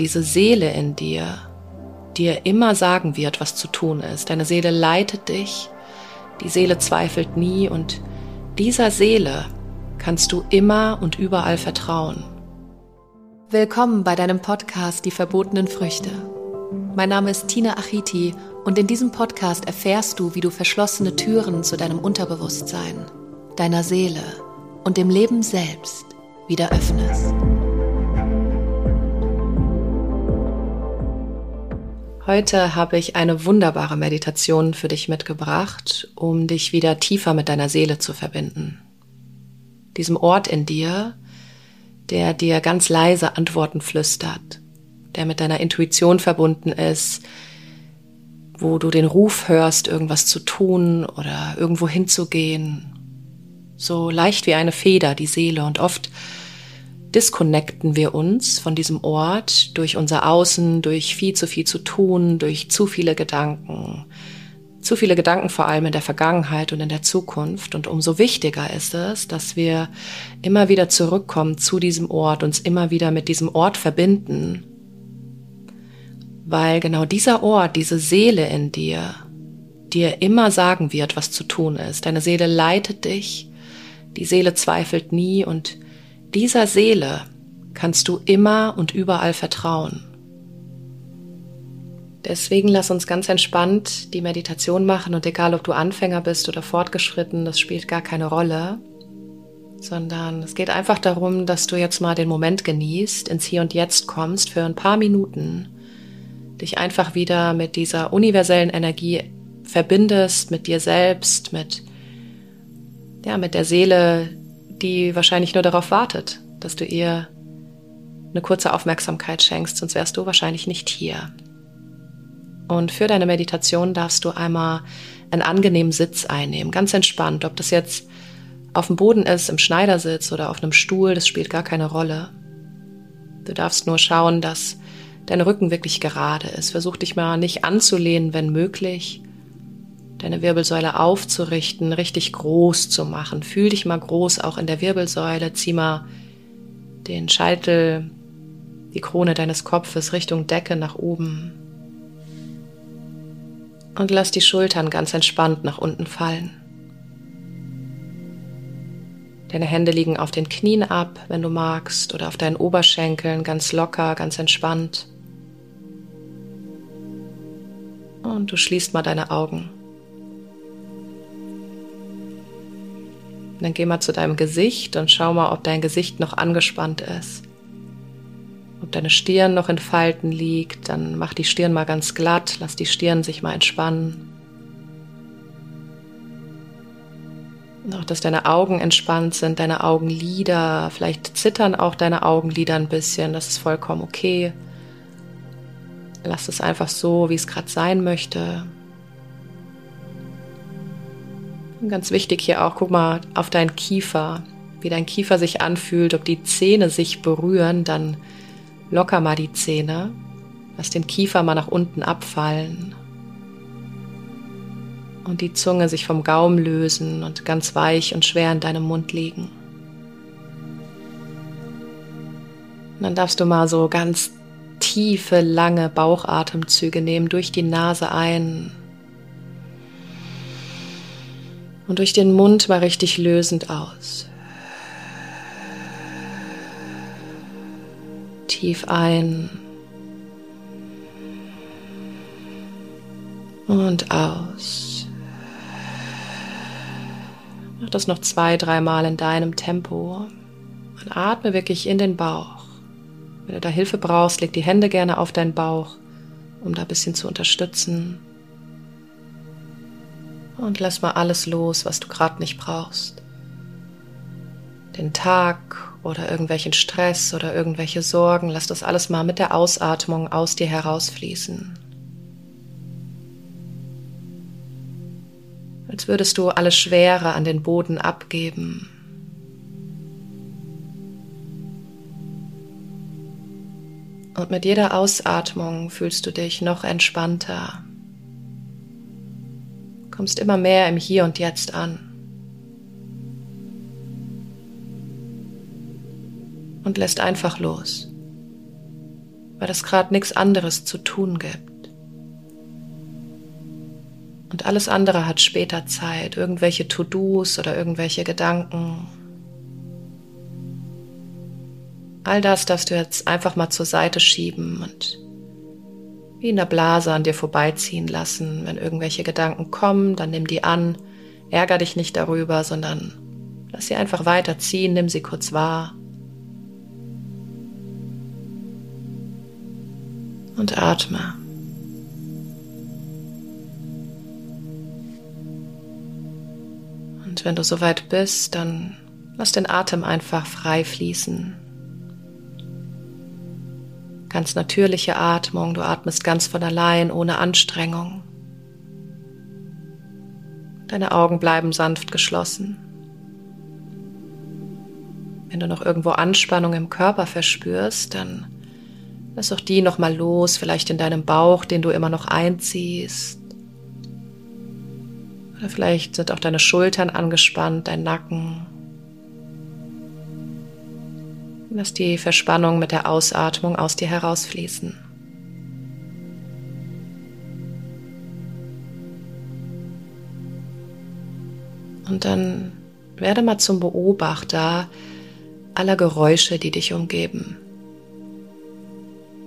diese Seele in dir dir immer sagen wird, was zu tun ist. Deine Seele leitet dich, die Seele zweifelt nie und dieser Seele kannst du immer und überall vertrauen. Willkommen bei deinem Podcast Die verbotenen Früchte. Mein Name ist Tina Achiti und in diesem Podcast erfährst du, wie du verschlossene Türen zu deinem Unterbewusstsein, deiner Seele und dem Leben selbst wieder öffnest. Heute habe ich eine wunderbare Meditation für dich mitgebracht, um dich wieder tiefer mit deiner Seele zu verbinden. Diesem Ort in dir, der dir ganz leise Antworten flüstert, der mit deiner Intuition verbunden ist, wo du den Ruf hörst, irgendwas zu tun oder irgendwo hinzugehen. So leicht wie eine Feder, die Seele und oft disconnecten wir uns von diesem Ort durch unser Außen, durch viel zu viel zu tun, durch zu viele Gedanken. Zu viele Gedanken vor allem in der Vergangenheit und in der Zukunft. Und umso wichtiger ist es, dass wir immer wieder zurückkommen zu diesem Ort, uns immer wieder mit diesem Ort verbinden. Weil genau dieser Ort, diese Seele in dir, dir immer sagen wird, was zu tun ist. Deine Seele leitet dich, die Seele zweifelt nie und dieser Seele kannst du immer und überall vertrauen. Deswegen lass uns ganz entspannt die Meditation machen und egal ob du Anfänger bist oder fortgeschritten, das spielt gar keine Rolle, sondern es geht einfach darum, dass du jetzt mal den Moment genießt, ins Hier und Jetzt kommst für ein paar Minuten, dich einfach wieder mit dieser universellen Energie verbindest, mit dir selbst, mit ja, mit der Seele, die wahrscheinlich nur darauf wartet, dass du ihr eine kurze Aufmerksamkeit schenkst, sonst wärst du wahrscheinlich nicht hier. Und für deine Meditation darfst du einmal einen angenehmen Sitz einnehmen, ganz entspannt. Ob das jetzt auf dem Boden ist, im Schneidersitz oder auf einem Stuhl, das spielt gar keine Rolle. Du darfst nur schauen, dass dein Rücken wirklich gerade ist. Versuch dich mal nicht anzulehnen, wenn möglich, deine Wirbelsäule aufzurichten, richtig groß zu machen. Fühl dich mal groß auch in der Wirbelsäule, zieh mal den Scheitel, die Krone deines Kopfes Richtung Decke nach oben. Und lass die Schultern ganz entspannt nach unten fallen. Deine Hände liegen auf den Knien ab, wenn du magst, oder auf deinen Oberschenkeln ganz locker, ganz entspannt. Und du schließt mal deine Augen. Dann geh mal zu deinem Gesicht und schau mal, ob dein Gesicht noch angespannt ist. Ob deine Stirn noch in Falten liegt, dann mach die Stirn mal ganz glatt, lass die Stirn sich mal entspannen. Und auch, dass deine Augen entspannt sind, deine Augenlider, vielleicht zittern auch deine Augenlider ein bisschen, das ist vollkommen okay. Lass es einfach so, wie es gerade sein möchte. Ganz wichtig hier auch, guck mal auf deinen Kiefer, wie dein Kiefer sich anfühlt, ob die Zähne sich berühren, dann locker mal die Zähne, lass den Kiefer mal nach unten abfallen. Und die Zunge sich vom Gaumen lösen und ganz weich und schwer in deinem Mund liegen. Und dann darfst du mal so ganz tiefe, lange Bauchatemzüge nehmen, durch die Nase ein und durch den Mund mal richtig lösend aus. Tief ein und aus. Mach das noch zwei, dreimal in deinem Tempo und atme wirklich in den Bauch. Wenn du da Hilfe brauchst, leg die Hände gerne auf deinen Bauch, um da ein bisschen zu unterstützen. Und lass mal alles los, was du gerade nicht brauchst. Den Tag oder irgendwelchen Stress oder irgendwelche Sorgen, lass das alles mal mit der Ausatmung aus dir herausfließen. Als würdest du alle Schwere an den Boden abgeben. Und mit jeder Ausatmung fühlst du dich noch entspannter, kommst immer mehr im Hier und Jetzt an. Und lässt einfach los. weil es gerade nichts anderes zu tun gibt. Und alles andere hat später Zeit, irgendwelche To-Dos oder irgendwelche Gedanken. All das darfst du jetzt einfach mal zur Seite schieben und wie in der Blase an dir vorbeiziehen lassen. Wenn irgendwelche Gedanken kommen, dann nimm die an, ärger dich nicht darüber, sondern lass sie einfach weiterziehen, nimm sie kurz wahr. Und atme. Und wenn du soweit bist, dann lass den Atem einfach frei fließen. Ganz natürliche Atmung, du atmest ganz von allein, ohne Anstrengung. Deine Augen bleiben sanft geschlossen. Wenn du noch irgendwo Anspannung im Körper verspürst, dann lass auch die nochmal los, vielleicht in deinem Bauch, den du immer noch einziehst. Oder vielleicht sind auch deine Schultern angespannt, dein Nacken. Lass die Verspannung mit der Ausatmung aus dir herausfließen. Und dann werde mal zum Beobachter aller Geräusche, die dich umgeben.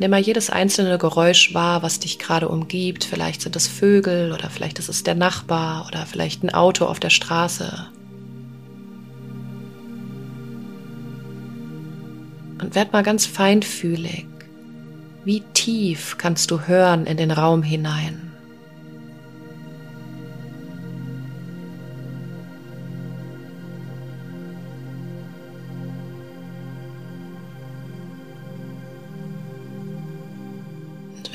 Nimm mal jedes einzelne Geräusch wahr, was dich gerade umgibt. Vielleicht sind es Vögel oder vielleicht ist es der Nachbar oder vielleicht ein Auto auf der Straße. Und werd mal ganz feinfühlig. Wie tief kannst du hören in den Raum hinein?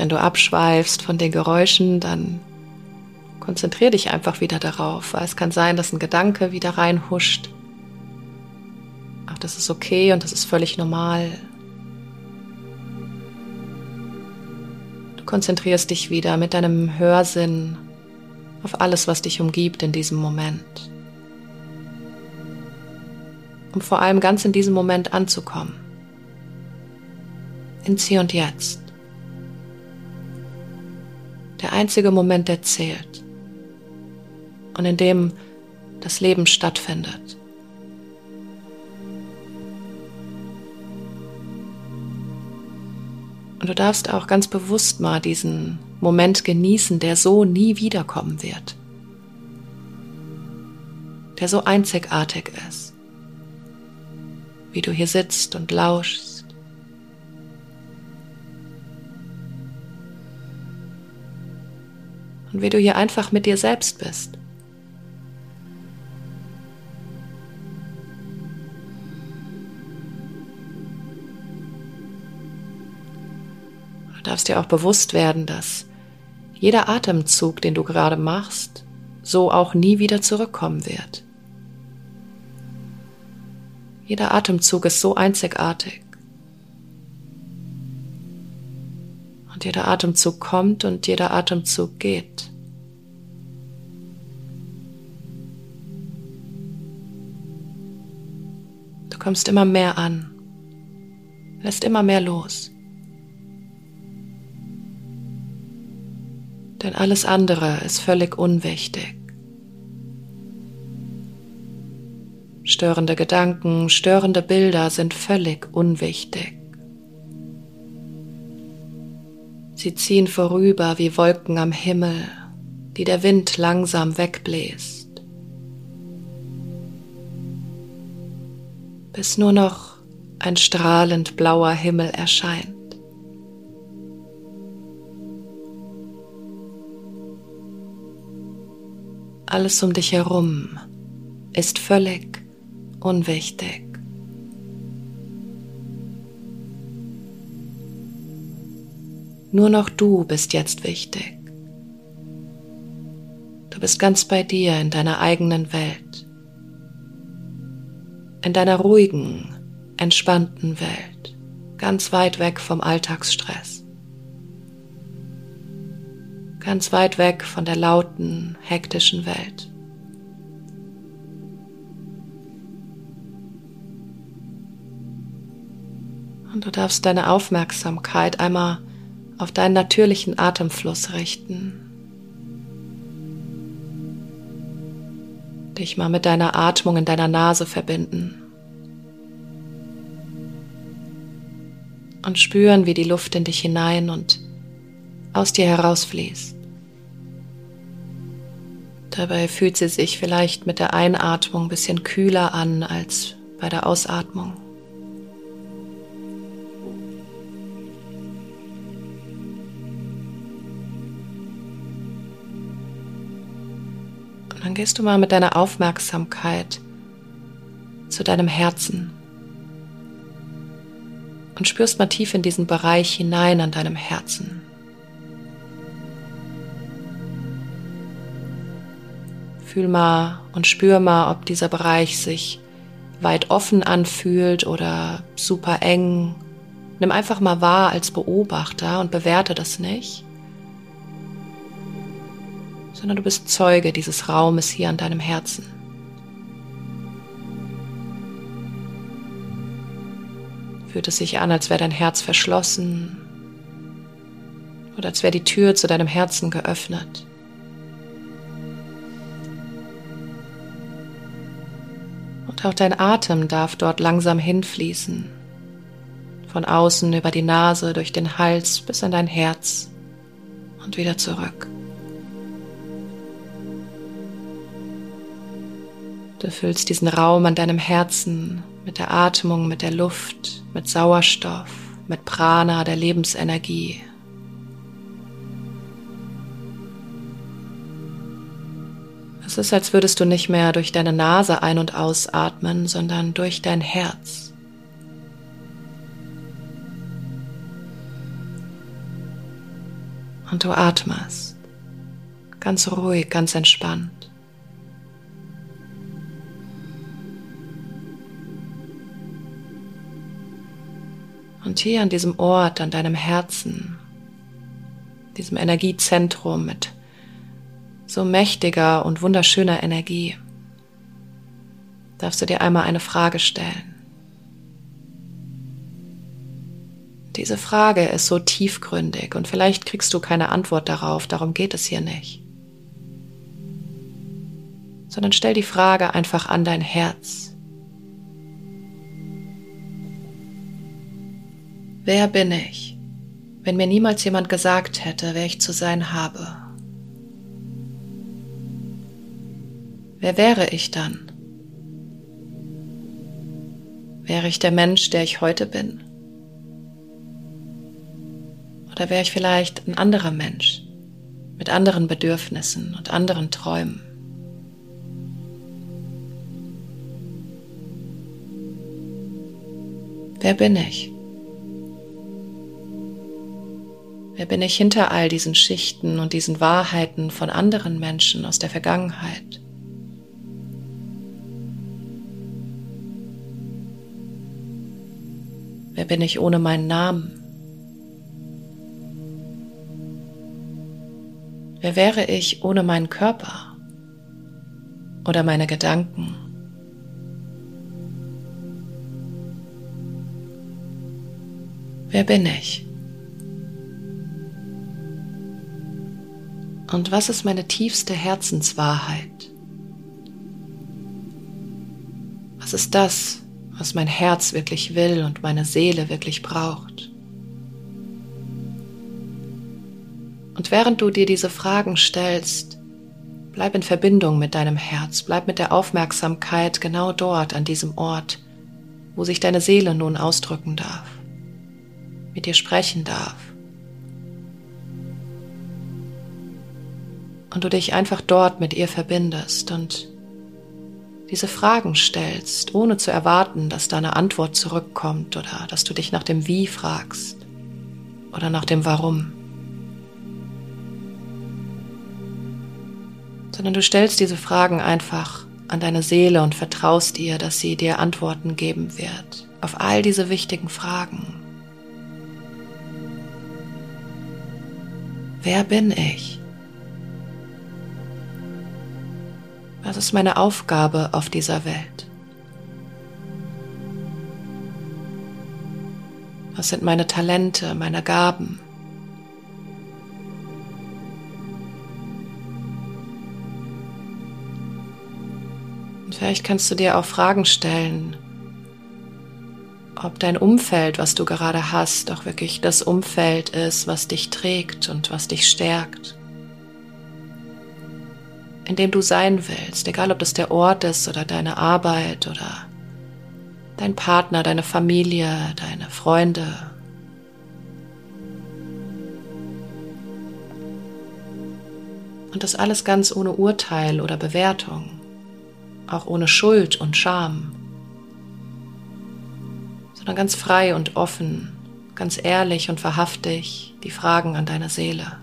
wenn du abschweifst von den Geräuschen, dann konzentrier dich einfach wieder darauf, weil es kann sein, dass ein Gedanke wieder reinhuscht. Das ist okay und das ist völlig normal. Du konzentrierst dich wieder mit deinem Hörsinn auf alles, was dich umgibt in diesem Moment. Um vor allem ganz in diesem Moment anzukommen. Ins Hier und Jetzt der einzige Moment, der zählt und in dem das Leben stattfindet. Und du darfst auch ganz bewusst mal diesen Moment genießen, der so nie wiederkommen wird, der so einzigartig ist, wie du hier sitzt und lauschst. Und wie du hier einfach mit dir selbst bist. Du darfst dir auch bewusst werden, dass jeder Atemzug, den du gerade machst, so auch nie wieder zurückkommen wird. Jeder Atemzug ist so einzigartig. Und jeder Atemzug kommt und jeder Atemzug geht. Du kommst immer mehr an, lässt immer mehr los. Denn alles andere ist völlig unwichtig. Störende Gedanken, störende Bilder sind völlig unwichtig. Sie ziehen vorüber wie Wolken am Himmel, die der Wind langsam wegbläst, bis nur noch ein strahlend blauer Himmel erscheint. Alles um dich herum ist völlig unwichtig. Nur noch du bist jetzt wichtig. Du bist ganz bei dir in deiner eigenen Welt. In deiner ruhigen, entspannten Welt. Ganz weit weg vom Alltagsstress. Ganz weit weg von der lauten, hektischen Welt. Und du darfst deine Aufmerksamkeit einmal auf deinen natürlichen Atemfluss richten. Dich mal mit deiner Atmung in deiner Nase verbinden. Und spüren, wie die Luft in dich hinein und aus dir herausfließt. Dabei fühlt sie sich vielleicht mit der Einatmung ein bisschen kühler an als bei der Ausatmung. Und dann gehst du mal mit deiner Aufmerksamkeit zu deinem Herzen und spürst mal tief in diesen Bereich hinein an deinem Herzen. Fühl mal und spür mal, ob dieser Bereich sich weit offen anfühlt oder super eng. Nimm einfach mal wahr als Beobachter und bewerte das nicht, sondern du bist Zeuge dieses Raumes hier an deinem Herzen. Fühlt es sich an, als wäre dein Herz verschlossen oder als wäre die Tür zu deinem Herzen geöffnet. Auch dein Atem darf dort langsam hinfließen. Von außen über die Nase, durch den Hals bis an dein Herz und wieder zurück. Du füllst diesen Raum an deinem Herzen mit der Atmung, mit der Luft, mit Sauerstoff, mit Prana, der Lebensenergie, Es ist, als würdest du nicht mehr durch deine Nase ein- und ausatmen, sondern durch dein Herz. Und du atmest ganz ruhig, ganz entspannt. Und hier an diesem Ort, an deinem Herzen, diesem Energiezentrum mit so mächtiger und wunderschöner Energie, darfst du dir einmal eine Frage stellen. Diese Frage ist so tiefgründig und vielleicht kriegst du keine Antwort darauf, darum geht es hier nicht. Sondern stell die Frage einfach an dein Herz. Wer bin ich, wenn mir niemals jemand gesagt hätte, wer ich zu sein habe? Wer wäre ich dann? Wäre ich der Mensch, der ich heute bin? Oder wäre ich vielleicht ein anderer Mensch mit anderen Bedürfnissen und anderen Träumen? Wer bin ich? Wer bin ich hinter all diesen Schichten und diesen Wahrheiten von anderen Menschen aus der Vergangenheit? Wer bin ich ohne meinen Namen? Wer wäre ich ohne meinen Körper oder meine Gedanken? Wer bin ich? Und was ist meine tiefste Herzenswahrheit? Was ist das, was mein Herz wirklich will und meine Seele wirklich braucht. Und während du dir diese Fragen stellst, bleib in Verbindung mit deinem Herz, bleib mit der Aufmerksamkeit genau dort an diesem Ort, wo sich deine Seele nun ausdrücken darf, mit dir sprechen darf. Und du dich einfach dort mit ihr verbindest und diese Fragen stellst, ohne zu erwarten, dass da eine Antwort zurückkommt oder dass du dich nach dem Wie fragst oder nach dem Warum. Sondern du stellst diese Fragen einfach an deine Seele und vertraust ihr, dass sie dir Antworten geben wird auf all diese wichtigen Fragen. Wer bin ich? Was ist meine Aufgabe auf dieser Welt? Was sind meine Talente, meine Gaben? Und vielleicht kannst du dir auch Fragen stellen, ob dein Umfeld, was du gerade hast, auch wirklich das Umfeld ist, was dich trägt und was dich stärkt. In dem du sein willst, egal ob das der Ort ist oder deine Arbeit oder dein Partner, deine Familie, deine Freunde. Und das alles ganz ohne Urteil oder Bewertung, auch ohne Schuld und Scham sondern ganz frei und offen, ganz ehrlich und wahrhaftig die Fragen an deine Seele.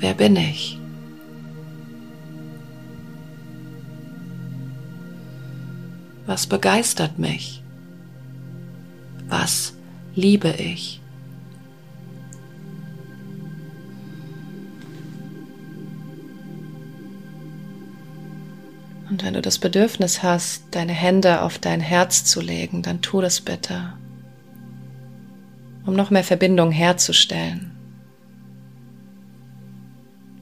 Wer bin ich? Was begeistert mich? Was liebe ich? Und wenn du das Bedürfnis hast, deine Hände auf dein Herz zu legen, dann tu das bitte, um noch mehr Verbindung herzustellen.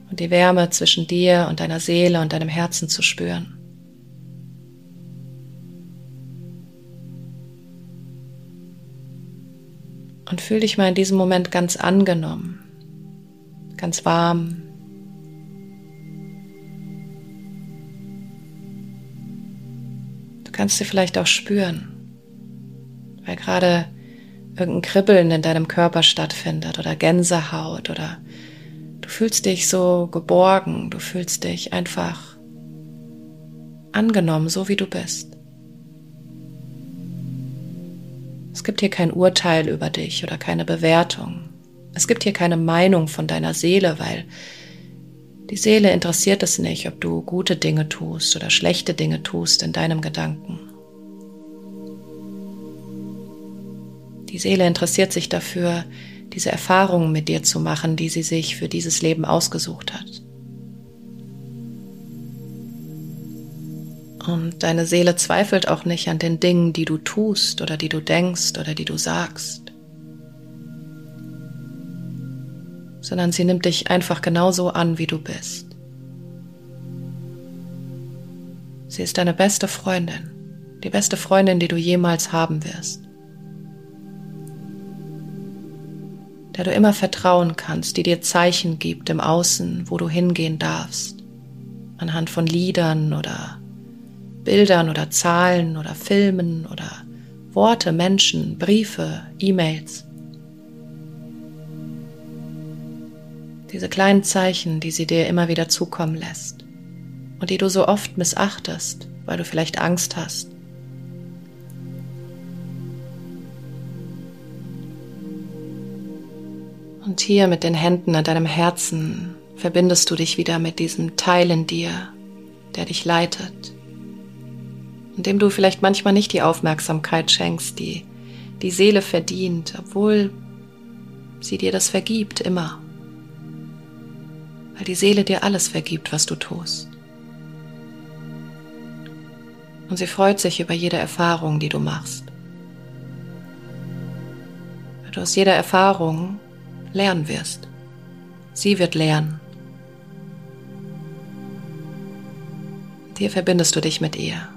Und die Wärme zwischen dir und deiner Seele und deinem Herzen zu spüren. Und fühl dich mal in diesem Moment ganz angenommen, ganz warm, kannst du vielleicht auch spüren, weil gerade irgendein Kribbeln in deinem Körper stattfindet oder Gänsehaut oder du fühlst dich so geborgen, du fühlst dich einfach angenommen, so wie du bist. Es gibt hier kein Urteil über dich oder keine Bewertung. Es gibt hier keine Meinung von deiner Seele, weil die Seele interessiert es nicht, ob du gute Dinge tust oder schlechte Dinge tust in deinem Gedanken. Die Seele interessiert sich dafür, diese Erfahrungen mit dir zu machen, die sie sich für dieses Leben ausgesucht hat. Und deine Seele zweifelt auch nicht an den Dingen, die du tust oder die du denkst oder die du sagst. sondern sie nimmt dich einfach genauso an, wie du bist. Sie ist deine beste Freundin, die beste Freundin, die du jemals haben wirst. Der du immer vertrauen kannst, die dir Zeichen gibt im Außen, wo du hingehen darfst, anhand von Liedern oder Bildern oder Zahlen oder Filmen oder Worte, Menschen, Briefe, E-Mails. diese kleinen Zeichen, die sie dir immer wieder zukommen lässt und die du so oft missachtest, weil du vielleicht Angst hast. Und hier mit den Händen an deinem Herzen verbindest du dich wieder mit diesem Teil in dir, der dich leitet, und dem du vielleicht manchmal nicht die Aufmerksamkeit schenkst, die die Seele verdient, obwohl sie dir das vergibt immer weil die Seele dir alles vergibt, was du tust. Und sie freut sich über jede Erfahrung, die du machst. Weil du aus jeder Erfahrung lernen wirst. Sie wird lernen. Hier verbindest du dich mit ihr.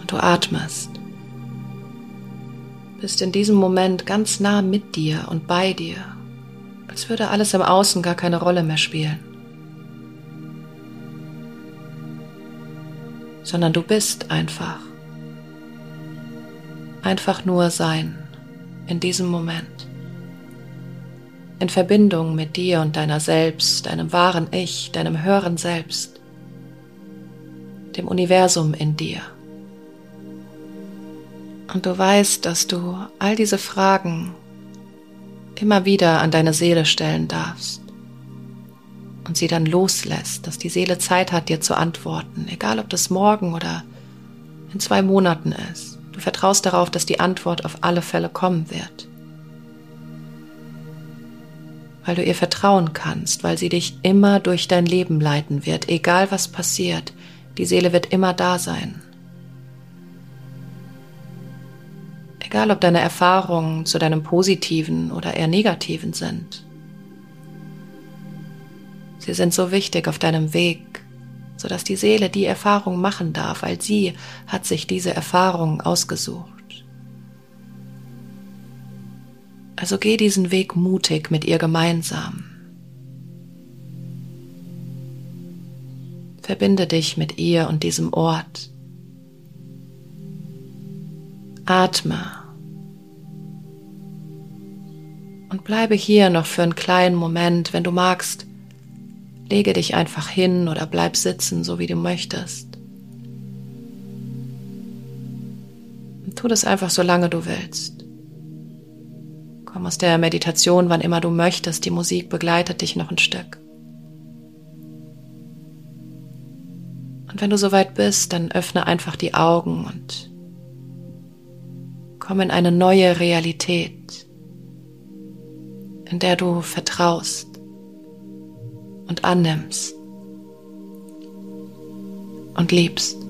Und du atmest. Bist in diesem Moment ganz nah mit dir und bei dir als würde alles im Außen gar keine Rolle mehr spielen. Sondern du bist einfach. Einfach nur sein in diesem Moment. In Verbindung mit dir und deiner selbst, deinem wahren Ich, deinem höheren Selbst, dem Universum in dir. Und du weißt, dass du all diese Fragen immer wieder an deine Seele stellen darfst und sie dann loslässt, dass die Seele Zeit hat, dir zu antworten, egal ob das morgen oder in zwei Monaten ist. Du vertraust darauf, dass die Antwort auf alle Fälle kommen wird. Weil du ihr vertrauen kannst, weil sie dich immer durch dein Leben leiten wird, egal was passiert. Die Seele wird immer da sein. Egal, ob deine Erfahrungen zu deinem positiven oder eher negativen sind. Sie sind so wichtig auf deinem Weg, sodass die Seele die Erfahrung machen darf, weil sie hat sich diese Erfahrung ausgesucht. Also geh diesen Weg mutig mit ihr gemeinsam. Verbinde dich mit ihr und diesem Ort. Atme. Und bleibe hier noch für einen kleinen Moment, wenn du magst. Lege dich einfach hin oder bleib sitzen, so wie du möchtest. Und tu das einfach so lange du willst. Komm aus der Meditation, wann immer du möchtest. Die Musik begleitet dich noch ein Stück. Und wenn du soweit bist, dann öffne einfach die Augen und komm in eine neue Realität, in der du vertraust und annimmst und liebst.